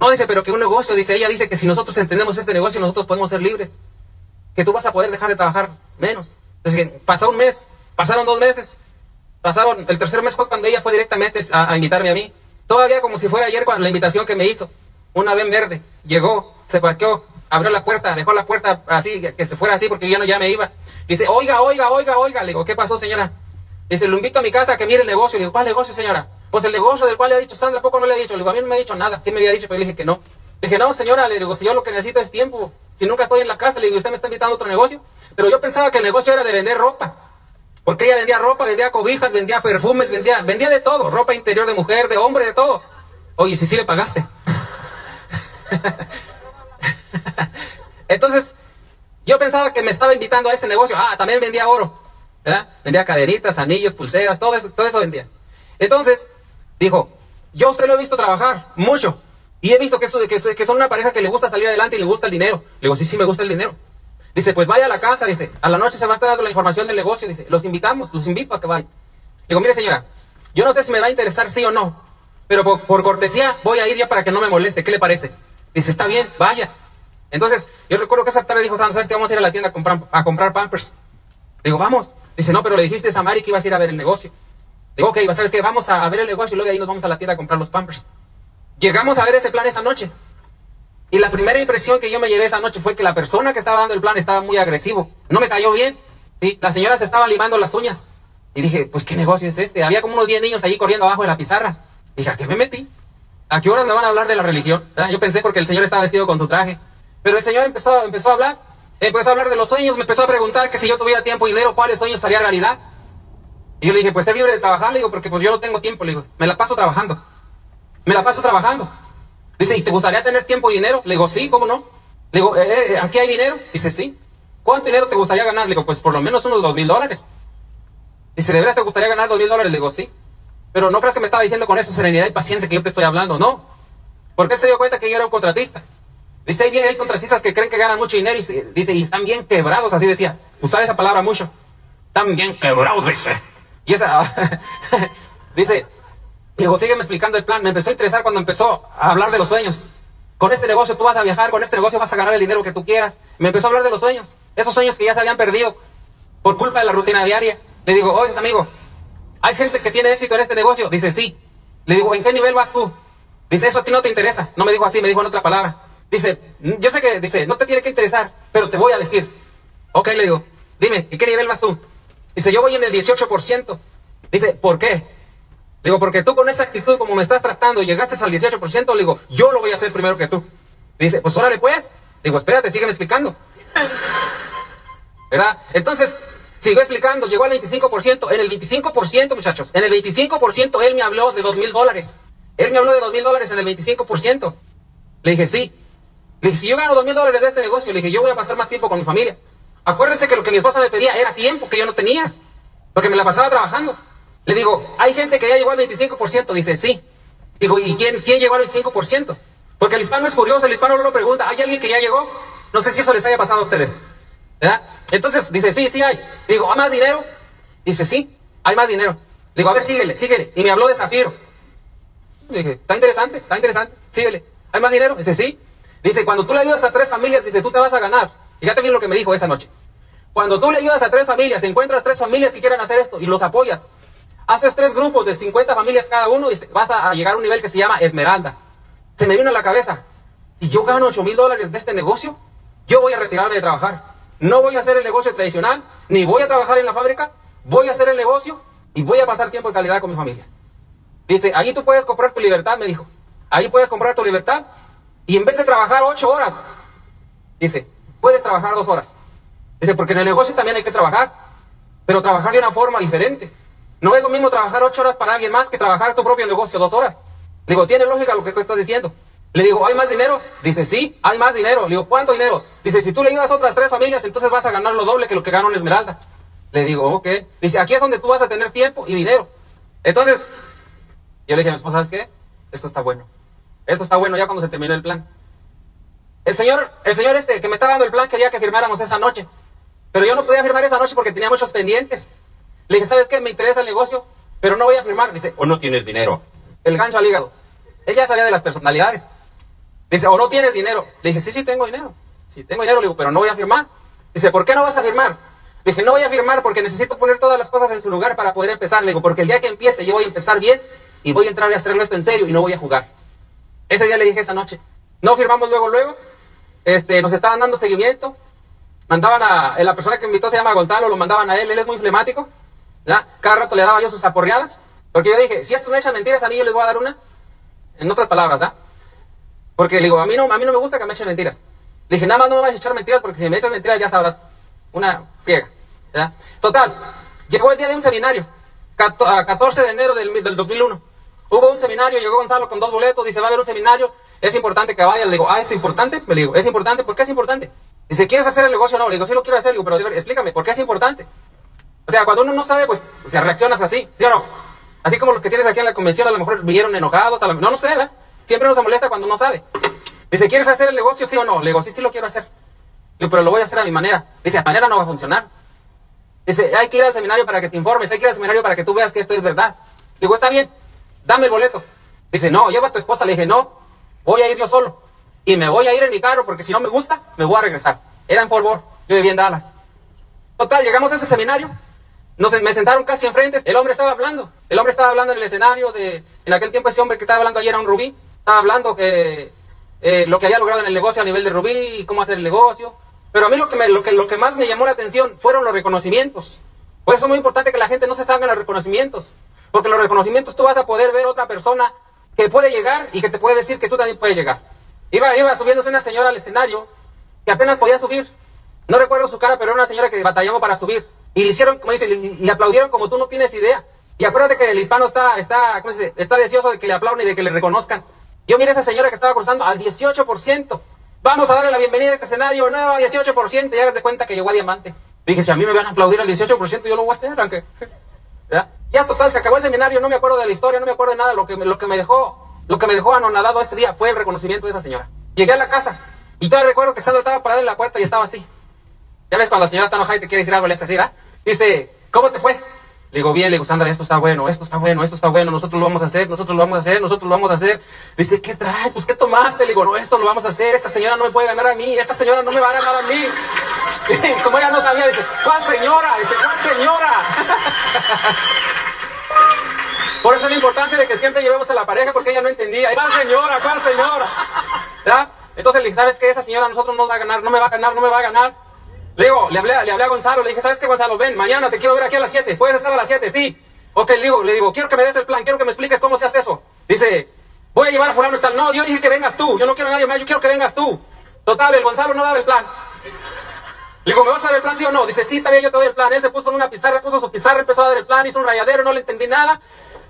No, dice, pero que un negocio, dice, ella dice que si nosotros entendemos este negocio, nosotros podemos ser libres. Que tú vas a poder dejar de trabajar menos. Entonces, pasó un mes, pasaron dos meses, pasaron, el tercer mes fue cuando ella fue directamente a, invitarme a mí. Todavía como si fuera ayer cuando, la invitación que me hizo. Una vez verde, llegó, se parqueó, abrió la puerta, dejó la puerta así, que se fuera así porque yo no ya me iba. Dice, oiga, oiga, oiga, oiga. Le digo, ¿qué pasó, señora? Dice, lo invito a mi casa a que mire el negocio. Le digo, ¿cuál negocio, señora? Pues el negocio del cual le ha dicho Sandra, poco no le ha dicho. Le digo, a mí no me ha dicho nada. Sí me había dicho, pero le dije que no. Le dije, no, señora, le digo, si yo lo que necesito es tiempo. Si nunca estoy en la casa, le digo, usted me está invitando a otro negocio. Pero yo pensaba que el negocio era de vender ropa. Porque ella vendía ropa, vendía cobijas, vendía perfumes, vendía, vendía de todo. Ropa interior de mujer, de hombre, de todo. Oye, si sí le pagaste. Entonces, yo pensaba que me estaba invitando a ese negocio. Ah, también vendía oro. ¿verdad? Vendía cadenitas, anillos, pulseras, todo eso, todo eso vendía. Entonces, dijo, yo usted lo he visto trabajar mucho. Y he visto que, eso, que, que son una pareja que le gusta salir adelante y le gusta el dinero. Le digo, sí, sí, me gusta el dinero. Dice, pues vaya a la casa, dice, a la noche se va a estar dando la información del negocio, dice, los invitamos, los invito a que vayan. Digo, mire señora, yo no sé si me va a interesar sí o no, pero por, cortesía voy a ir ya para que no me moleste, ¿qué le parece? Dice, está bien, vaya. Entonces, yo recuerdo que esa tarde dijo, ¿sabes qué? Vamos a ir a la tienda a comprar, a comprar pampers. Digo, vamos. Dice, no, pero le dijiste a Mari que ibas a ir a ver el negocio. Digo, ok, ¿sabes qué? Vamos a, ver el negocio y luego ahí nos vamos a la tienda a comprar los pampers. Llegamos a ver ese plan esa noche. Y la primera impresión que yo me llevé esa noche fue que la persona que estaba dando el plan estaba muy agresivo. No me cayó bien. ¿sí? La señora se estaba limando las uñas. Y dije, pues, ¿qué negocio es este? Había como unos 10 niños allí corriendo abajo de la pizarra. Dije, ¿a qué me metí? ¿A qué horas me van a hablar de la religión? ¿verdad? Yo pensé porque el señor estaba vestido con su traje. Pero el señor empezó, empezó a hablar. Empezó a hablar de los sueños. Me empezó a preguntar que si yo tuviera tiempo y dinero, ¿cuáles sueños haría realidad? Y yo le dije, pues ser libre de trabajar. Le digo, porque pues yo no tengo tiempo. Le digo, me la paso trabajando. Me la paso trabajando. Dice, ¿y te gustaría tener tiempo y dinero? Le digo, sí, ¿cómo no? Le digo, eh, eh, ¿aquí hay dinero? Dice, sí. ¿Cuánto dinero te gustaría ganar? Le digo, pues por lo menos unos dos mil dólares. Dice, ¿de veras te gustaría ganar dos mil dólares? Le digo, sí. Pero no creas que me estaba diciendo con esa serenidad y paciencia que yo te estoy hablando, no. Porque él se dio cuenta que yo era un contratista. Dice, ahí vienen hay contratistas que creen que ganan mucho dinero y dice, y están bien quebrados, así decía. Usar esa palabra mucho. Están bien quebrados, dice. Y esa, dice, digo, sígueme explicando el plan. Me empezó a interesar cuando empezó a hablar de los sueños. Con este negocio tú vas a viajar, con este negocio vas a ganar el dinero que tú quieras. Me empezó a hablar de los sueños. Esos sueños que ya se habían perdido por culpa de la rutina diaria. Le digo, oye, amigo, ¿hay gente que tiene éxito en este negocio? Dice, sí. Le digo, ¿en qué nivel vas tú? Dice, eso a ti no te interesa. No me dijo así, me dijo en otra palabra. Dice, "Mm, yo sé que, dice, no te tiene que interesar, pero te voy a decir. Ok, le digo, dime, ¿en qué nivel vas tú? Dice, yo voy en el 18%. Dice, ¿por qué? Le digo, porque tú con esa actitud como me estás tratando llegaste al 18%, le digo, yo lo voy a hacer primero que tú. Dice, pues órale pues. Le digo, espérate, sígueme explicando. ¿Verdad? Entonces, siguió explicando, llegó al 25%. En el 25%, muchachos, en el 25% él me habló de dos mil dólares. Él me habló de dos mil dólares en el 25%. Le dije, sí. Le dije, si yo gano dos mil dólares de este negocio, le dije, yo voy a pasar más tiempo con mi familia. Acuérdense que lo que mi esposa me pedía era tiempo que yo no tenía. Porque me la pasaba trabajando. Le digo, hay gente que ya llegó al 25%. Dice, sí. Digo, ¿y quién, quién llegó al 25%? Porque el hispano es curioso, el hispano no lo pregunta. ¿Hay alguien que ya llegó? No sé si eso les haya pasado a ustedes. ¿Verdad? Entonces, dice, sí, sí hay. Digo, ¿hay más dinero? Dice, sí, hay más dinero. Digo, a ver, síguele, síguele. Y me habló de Zafiro. Dije, está interesante, está interesante, síguele. ¿Hay más dinero? Dice, sí. Dice, cuando tú le ayudas a tres familias, dice, tú te vas a ganar. Fíjate bien lo que me dijo esa noche. Cuando tú le ayudas a tres familias, encuentras tres familias que quieran hacer esto y los apoyas, haces tres grupos de 50 familias cada uno y vas a llegar a un nivel que se llama Esmeralda. Se me vino a la cabeza, si yo gano 8 mil dólares de este negocio, yo voy a retirarme de trabajar. No voy a hacer el negocio tradicional, ni voy a trabajar en la fábrica, voy a hacer el negocio y voy a pasar tiempo de calidad con mi familia. Dice, ahí tú puedes comprar tu libertad, me dijo. Ahí puedes comprar tu libertad y en vez de trabajar ocho horas, dice, puedes trabajar dos horas. Dice, porque en el negocio también hay que trabajar, pero trabajar de una forma diferente. No es lo mismo trabajar ocho horas para alguien más que trabajar tu propio negocio dos horas. Le digo, tiene lógica lo que tú estás diciendo. Le digo, ¿hay más dinero? Dice, sí, hay más dinero. Le digo, ¿cuánto dinero? Dice, si tú le ayudas a otras tres familias, entonces vas a ganar lo doble que lo que gana una Esmeralda. Le digo, ok. Dice, aquí es donde tú vas a tener tiempo y dinero. Entonces, yo le dije a mi esposa, ¿sabes qué? Esto está bueno. Esto está bueno ya cuando se terminó el plan. El señor, el señor este que me estaba dando el plan quería que firmáramos esa noche. Pero yo no podía firmar esa noche porque tenía muchos pendientes. Le dije, ¿sabes qué? Me interesa el negocio, pero no voy a firmar. Dice, o no tienes dinero. El gancho al hígado. Ella sabía de las personalidades. Dice, o no tienes dinero. Le dije, sí, sí, tengo dinero. Sí, tengo dinero, le digo, pero no voy a firmar. Dice, ¿por qué no vas a firmar? Le dije, no voy a firmar porque necesito poner todas las cosas en su lugar para poder empezar. Le digo, porque el día que empiece yo voy a empezar bien y voy a entrar a hacerlo esto en serio y no voy a jugar. Ese día le dije esa noche. No firmamos luego, luego. Este, nos estaban dando seguimiento. Mandaban a, la persona que invitó se llama Gonzalo, lo mandaban a él, él es muy flemático. ¿ya? Cada rato le daba yo sus aporreadas. Porque yo dije, si esto me echan mentiras a mí, yo les voy a dar una. En otras palabras, ¿ah? Porque le digo, a mí, no, a mí no me gusta que me echen mentiras. Le dije, nada más no me vas a echar mentiras porque si me echas mentiras ya sabrás. Una friega. Total, llegó el día de un seminario, 14 de enero del, del 2001. Hubo un seminario, llegó Gonzalo con dos boletos, dice, va a haber un seminario, es importante que vaya. Le digo, ah, ¿es importante? Me digo, ¿es importante? ¿Por qué es importante? Dice, ¿quieres hacer el negocio o no? Le digo, sí lo quiero hacer, digo, pero explícame, ¿por qué es importante? O sea, cuando uno no sabe, pues, se reaccionas así, ¿sí o no? Así como los que tienes aquí en la convención, a lo mejor vinieron enojados, a lo... no, no sé, ¿verdad? Siempre nos molesta cuando no sabe. Dice, ¿quieres hacer el negocio, sí o no? Le digo, sí, sí lo quiero hacer. Le digo, pero lo voy a hacer a mi manera. Dice, a manera no va a funcionar. Dice, hay que ir al seminario para que te informes, hay que ir al seminario para que tú veas que esto es verdad. Le digo, está bien, dame el boleto. Dice, no, lleva a tu esposa. Le dije, no, voy a ir yo solo. Y me voy a ir en mi carro porque si no me gusta, me voy a regresar. Era en Fort yo vivía en Dallas. Total, llegamos a ese seminario. Nos, me sentaron casi enfrente. El hombre estaba hablando. El hombre estaba hablando en el escenario de... En aquel tiempo ese hombre que estaba hablando ayer era un rubí. Estaba hablando que eh, lo que había logrado en el negocio a nivel de rubí cómo hacer el negocio. Pero a mí lo que, me, lo, que, lo que más me llamó la atención fueron los reconocimientos. Por eso es muy importante que la gente no se salga en los reconocimientos. Porque los reconocimientos tú vas a poder ver otra persona que puede llegar y que te puede decir que tú también puedes llegar. Iba, iba subiéndose una señora al escenario que apenas podía subir. No recuerdo su cara, pero era una señora que batallaba para subir. Y le hicieron, como dice, le, aplaudieron como tú no tienes idea. Y acuérdate que el hispano está, está, ¿cómo? Está deseoso de que le aplaudan y de que le reconozcan. Yo miré a esa señora que estaba cruzando al 18%. Vamos a darle la bienvenida a este escenario nuevo, 18%, y hagas de cuenta que llegó a diamante. Dije, si a mí me van a aplaudir al 18%, yo lo voy a hacer, aunque... ¿Ya? ya total, se acabó el seminario, no me acuerdo de la historia, no me acuerdo de nada. Lo que, lo que me dejó, lo que me dejó anonadado ese día fue el reconocimiento de esa señora. Llegué a la casa, y todavía recuerdo que Sandra estaba parada en la puerta y estaba así. Ya ves cuando la señora está enojada te quiere decir algo, le es así, ¿verdad? Dice, ¿cómo te fue? Le digo, bien, le digo, Sandra, esto está bueno, esto está bueno, esto está bueno, nosotros lo vamos a hacer, nosotros lo vamos a hacer, nosotros lo vamos a hacer. Dice, ¿qué traes? Pues, ¿qué tomaste? Le digo, no, esto lo vamos a hacer, esta señora no me puede ganar a mí, esta señora no me va a ganar a mí. Y como ella no sabía, dice, ¿cuál señora? Dice, ¿cuál señora? Por eso la importancia de que siempre llevemos a la pareja, porque ella no entendía, ¿cuál señora? ¿Cuál señora? Entonces le dije, ¿sabes qué? Esa señora a nosotros no va a ganar, no me va a ganar, no me va a ganar. Le digo, le hablé, le hablé a Gonzalo, le dije, ¿sabes qué, Gonzalo? Ven, mañana te quiero ver aquí a las 7. ¿Puedes estar a las 7? Sí. Ok, le digo, le digo, quiero que me des el plan, quiero que me expliques cómo se hace eso. Dice, voy a llevar a fulano y tal. No, yo dije que vengas tú, yo no quiero a nadie más, yo quiero que vengas tú. Total, el Gonzalo no daba el plan. Le digo, ¿me vas a dar el plan sí o no? Dice, sí, bien, yo te doy el plan. Él se puso en una pizarra, puso su pizarra, empezó a dar el plan, hizo un rayadero, no le entendí nada.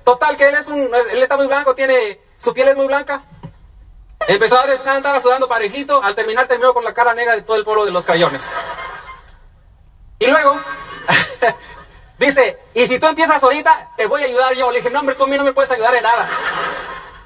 Total, que él es un, él está muy blanco, tiene, su piel es muy blanca. Empezó a dar sudando parejito, al terminar terminó con la cara negra de todo el pueblo de los crayones. Y luego, dice, y si tú empiezas ahorita, te voy a ayudar yo. Le dije, no, hombre, tú a mí no me puedes ayudar en nada.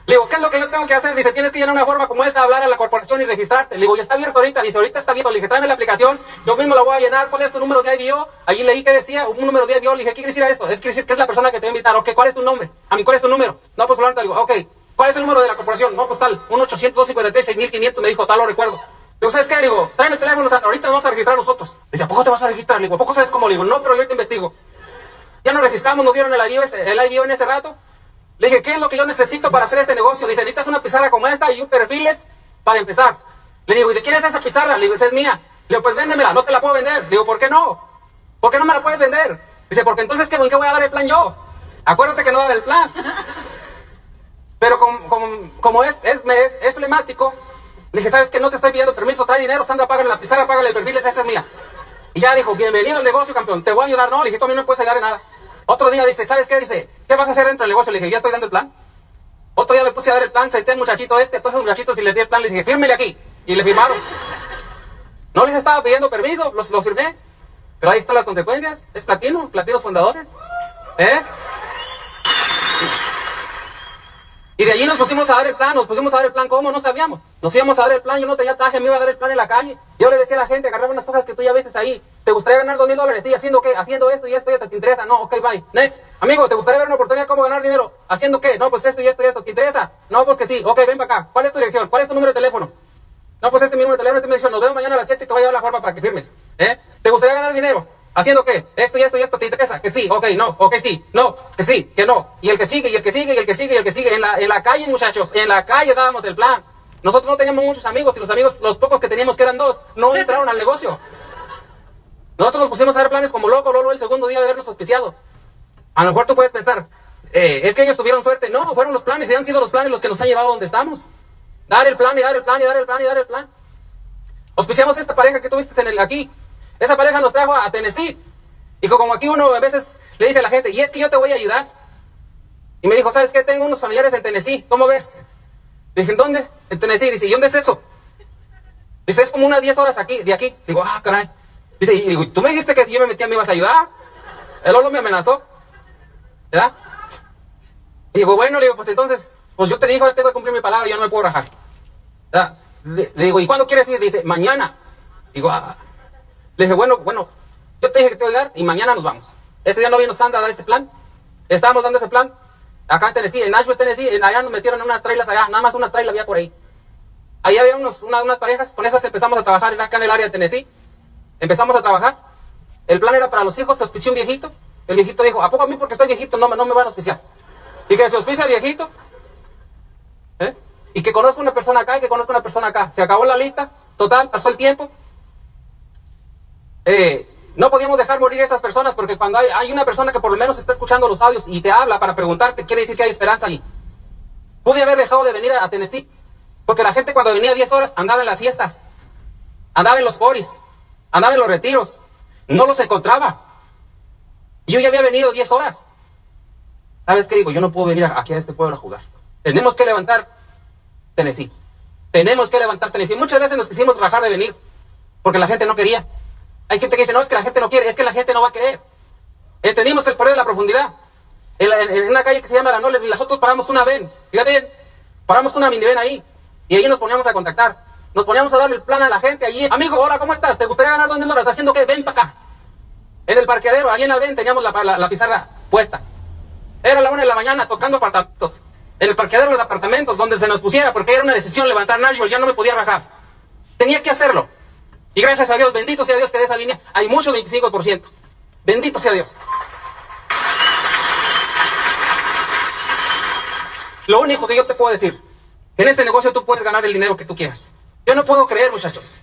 Le digo, ¿qué es lo que yo tengo que hacer? Dice, tienes que llenar una forma como esta, hablar a la corporación y registrarte. Le digo, ya está abierto ahorita. Dice, ahorita está abierto. Le dije, tráeme la aplicación, yo mismo la voy a llenar. ¿Cuál es tu número de IBO? Allí leí que decía un número de IBO. Le dije, ¿qué quiere decir esto? Es que es la persona que te va a invitar. Ok, ¿cuál es tu nombre? A mí, ¿cuál es tu número? No, pues hablar, digo, ok, ¿cuál es el número de la corporación? No, pues tal, un 800 253 6500 me dijo, tal, lo recuerdo. Digo, ¿sabes qué? Le digo, tráeme el teléfono, ahorita vamos a registrar nosotros. Dice, ¿a poco te vas a registrar? Le digo, ¿a poco sabes cómo? Le digo, no, pero yo te investigo. Ya nos registramos, nos dieron el ID, el ID en ese rato. Le dije, ¿qué es lo que yo necesito para hacer este negocio? Dice, necesitas una pizarra como esta y un perfiles para empezar. Le digo, ¿y de quién es esa pizarra? Le digo, esa es mía. Le digo, pues véndemela, no te la puedo vender. Le digo, ¿por qué no? ¿Por qué no me la puedes vender? Dice, porque entonces, ¿qué, ¿en qué voy a dar el plan yo? Acuérdate que no dar el plan. Pero como, es, es, es, es emblemático, le dije, ¿sabes qué? No te estoy pidiendo permiso, trae dinero, Sandra, págale la pizarra, págale el perfil, esa es mía. Y ya dijo, bienvenido al negocio, campeón, te voy a ayudar. No, le dije, tú a no me puedes ayudar en nada. Otro día dice, ¿sabes qué? Dice, ¿qué vas a hacer dentro del negocio? Le dije, ya estoy dando el plan. Otro día me puse a dar el plan, senté el muchachito este, todos esos muchachitos y les di el plan, les dije, fírmele aquí. Y le firmaron. No les estaba pidiendo permiso, los, los firmé. Pero ahí están las consecuencias. Es platino, platinos fundadores. ¿Eh? Y de allí nos pusimos a dar el plan, nos pusimos a dar el plan, ¿cómo? No sabíamos. Nos íbamos a dar el plan, yo no tenía traje, me iba a dar el plan en la calle. Yo le decía a la gente, agarraba unas hojas que tú ya ves ahí. ¿Te gustaría ganar dos mil dólares? Sí, ¿haciendo qué? Haciendo esto y esto y esto, ¿te interesa? No, ok, bye. Next. Amigo, ¿te gustaría ver una oportunidad cómo ganar dinero? ¿Haciendo qué? No, pues esto y esto y esto, ¿te interesa? No, pues que sí. Ok, ven para acá. ¿Cuál es tu dirección? ¿Cuál es tu número de teléfono? No, pues este mismo de teléfono, esta dirección. Nos vemos mañana a las 7 y te voy a llevar la forma para que firmes. ¿Eh? ¿Te gustaría ganar dinero? ¿Haciendo qué? Esto y esto y esto, ¿te interesa? Que sí, ok, no, ok, sí, no, que sí, que no. Y el que sigue, y el que sigue, y el que sigue, y el que sigue. En la, en la calle, muchachos, en la calle dábamos el plan. Nosotros no teníamos muchos amigos y los amigos, los pocos que teníamos, que eran dos, no entraron al negocio. Nosotros nos pusimos a dar planes como loco, Lolo, el segundo día de habernos auspiciado. A lo mejor tú puedes pensar, eh, es que ellos tuvieron suerte. No, fueron los planes y han sido los planes los que nos han llevado a donde estamos. Dar el plan y dar el plan y dar el plan y dar el plan. Auspiciamos esta pareja que tuviste en el, aquí. Esa pareja nos trajo a Tennessee. Y como aquí uno a veces le dice a la gente, y es que yo te voy a ayudar. Y me dijo, ¿sabes qué? Tengo unos familiares en Tennessee, ¿cómo ves? dije, ¿en dónde? En Tennessee. Dice, ¿y dónde es eso? Dice, es como unas 10 horas aquí, de aquí. Digo, ah, caray. Dice, y digo, tú me dijiste que si yo me metía me ibas a ayudar. El Lolo me amenazó. ¿Verdad? Y digo, bueno, le digo, pues entonces, pues yo te digo, tengo que cumplir mi palabra, yo no me puedo rajar. Le, le digo, ¿y cuándo quieres ir? Dice, mañana. Digo, ah. Le dije, bueno, bueno, yo te dije que te voy a dar y mañana nos vamos. Ese día no vino Sandra a dar ese plan. Estábamos dando ese plan. Acá en Tennessee, en Nashville, Tennessee, en allá nos metieron en unas trailas allá, nada más una traila había por ahí. Ahí había unos, unas parejas, con esas empezamos a trabajar acá en el área de Tennessee. Empezamos a trabajar. El plan era para los hijos, se auspició un viejito. El viejito dijo, ¿a a mí porque estoy viejito no, no me van a auspiciar? Y que se auspicia el viejito. ¿eh? Y que conozco una persona acá y que conozco una persona acá. Se acabó la lista, total, pasó el tiempo. Eh, no podíamos dejar morir a esas personas porque cuando hay, una persona que por lo menos está escuchando los audios y te habla para preguntarte, quiere decir que hay esperanza ahí. Pude haber dejado de venir a, Tennessee porque la gente cuando venía 10 horas andaba en las fiestas, andaba en los foris, andaba en los retiros, no los encontraba. Yo ya había venido 10 horas. ¿Sabes qué digo? Yo no puedo venir aquí a este pueblo a jugar. Tenemos que levantar Tennessee. Tenemos que levantar Tennessee. Muchas veces nos quisimos rajar de venir porque la gente no quería. Hay gente que dice, no, es que la gente no quiere, es que la gente no va a querer. Entendimos el poder de la profundidad. En, la, en, en una calle que se llama La Noles, nosotros paramos una ven, fíjate bien, paramos una miniven ahí, y ahí nos poníamos a contactar. Nos poníamos a darle el plan a la gente allí. Amigo, hola, ¿cómo estás? ¿Te gustaría ganar dónde dólares? ¿Haciendo qué? Ven para acá. En el parqueadero, ahí en la ven, teníamos la, la, la pizarra puesta. Era la una de la mañana tocando apartamentos. En el parqueadero de los apartamentos, donde se nos pusiera, porque era una decisión levantar Nashville, ya no me podía rajar. Tenía que hacerlo. Y gracias a Dios, bendito sea Dios que de esa línea hay mucho 25%. Bendito sea Dios. Lo único que yo te puedo decir, en este negocio tú puedes ganar el dinero que tú quieras. Yo no puedo creer, muchachos.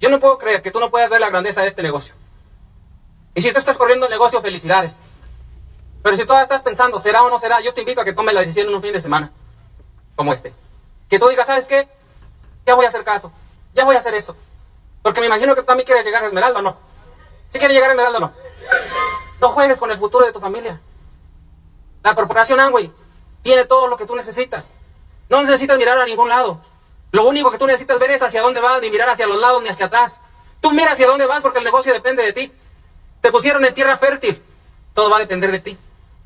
Yo no puedo creer que tú no puedas ver la grandeza de este negocio. Y si tú estás corriendo el negocio, felicidades. Pero si tú estás pensando, ¿será o no será? Yo te invito a que tomes la decisión en un fin de semana, como este. Que tú digas, ¿sabes qué? Ya voy a hacer caso. Ya voy a hacer eso. Porque me imagino que tú también quieres llegar a Esmeralda, ¿o no? ¿Sí quieres llegar a Esmeralda no? No juegues con el futuro de tu familia. La corporación Amway tiene todo lo que tú necesitas. No necesitas mirar a ningún lado. Lo único que tú necesitas ver es hacia dónde vas, ni mirar hacia los lados ni hacia atrás. Tú mira hacia dónde vas porque el negocio depende de ti. Te pusieron en tierra fértil. Todo va a depender de ti.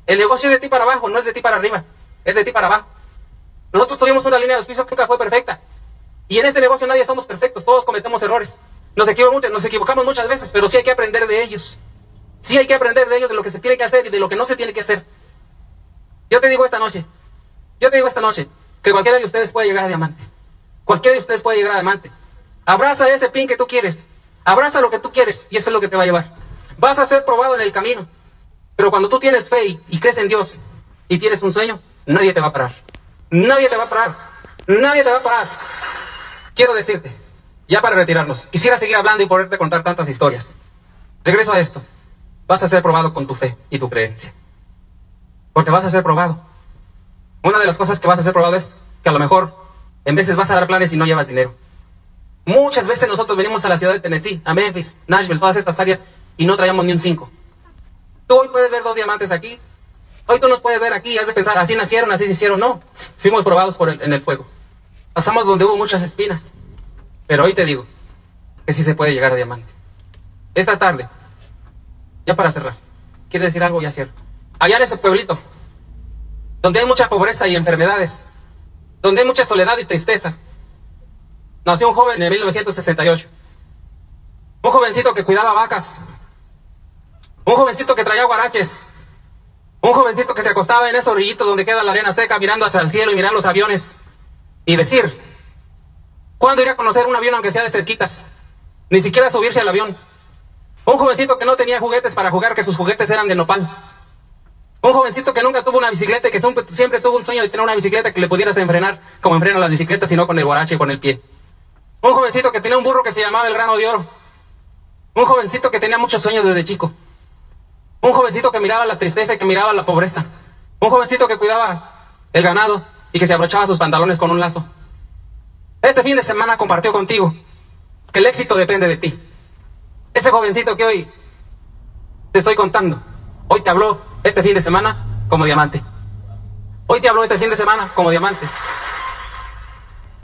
El negocio es de ti para abajo, no es de ti para arriba. Es de ti para abajo. Nosotros tuvimos una línea de auspicio que nunca fue perfecta. Y en este negocio nadie somos perfectos, todos cometemos errores. Nos equivocamos, nos equivocamos muchas veces, pero sí hay que aprender de ellos. Sí hay que aprender de ellos de lo que se tiene que hacer y de lo que no se tiene que hacer. Yo te digo esta noche, yo te digo esta noche, que cualquiera de ustedes puede llegar a diamante. Cualquiera de ustedes puede llegar a diamante. Abraza ese pin que tú quieres. Abraza lo que tú quieres y eso es lo que te va a llevar. Vas a ser probado en el camino. Pero cuando tú tienes fe y, y crees en Dios y tienes un sueño, nadie te va a parar. Nadie te va a parar. Nadie te va a parar. Quiero decirte, ya para retirarnos, quisiera seguir hablando y poderte contar tantas historias. Regreso a esto. Vas a ser probado con tu fe y tu creencia. Porque vas a ser probado. Una de las cosas que vas a ser probado es que a lo mejor en veces vas a dar planes y no llevas dinero. Muchas veces nosotros venimos a la ciudad de Tennessee, a Memphis, Nashville, todas estas áreas y no traíamos ni un cinco. Tú hoy puedes ver dos diamantes aquí. Hoy tú nos puedes ver aquí y has de pensar, así nacieron, así se hicieron. No, fuimos probados en el fuego. Pasamos donde hubo muchas espinas. Pero hoy te digo que sí se puede llegar a diamante. Esta tarde, ya para cerrar, quiere decir algo, ya cierro. Allá en ese pueblito, donde hay mucha pobreza y enfermedades, donde hay mucha soledad y tristeza, nació un joven en 1968. Un jovencito que cuidaba vacas. Un jovencito que traía guaraches. Un jovencito que se acostaba en ese orillito donde queda la arena seca mirando hacia el cielo y mirar los aviones. Y decir, ¿cuándo iré a conocer un avión aunque sea de cerquitas? Ni siquiera subirse al avión. Un jovencito que no tenía juguetes para jugar, que sus juguetes eran de nopal. Un jovencito que nunca tuvo una bicicleta y que siempre, tuvo un sueño de tener una bicicleta que le pudieras enfrenar como enfrenan las bicicletas, sino con el guarache y con el pie. Un jovencito que tenía un burro que se llamaba el grano de oro. Un jovencito que tenía muchos sueños desde chico. Un jovencito que miraba la tristeza y que miraba la pobreza. Un jovencito que cuidaba el ganado y que se abrochaba sus pantalones con un lazo. Este fin de semana compartió contigo que el éxito depende de ti. Ese jovencito que hoy te estoy contando, hoy te habló este fin de semana como diamante. Hoy te habló este fin de semana como diamante.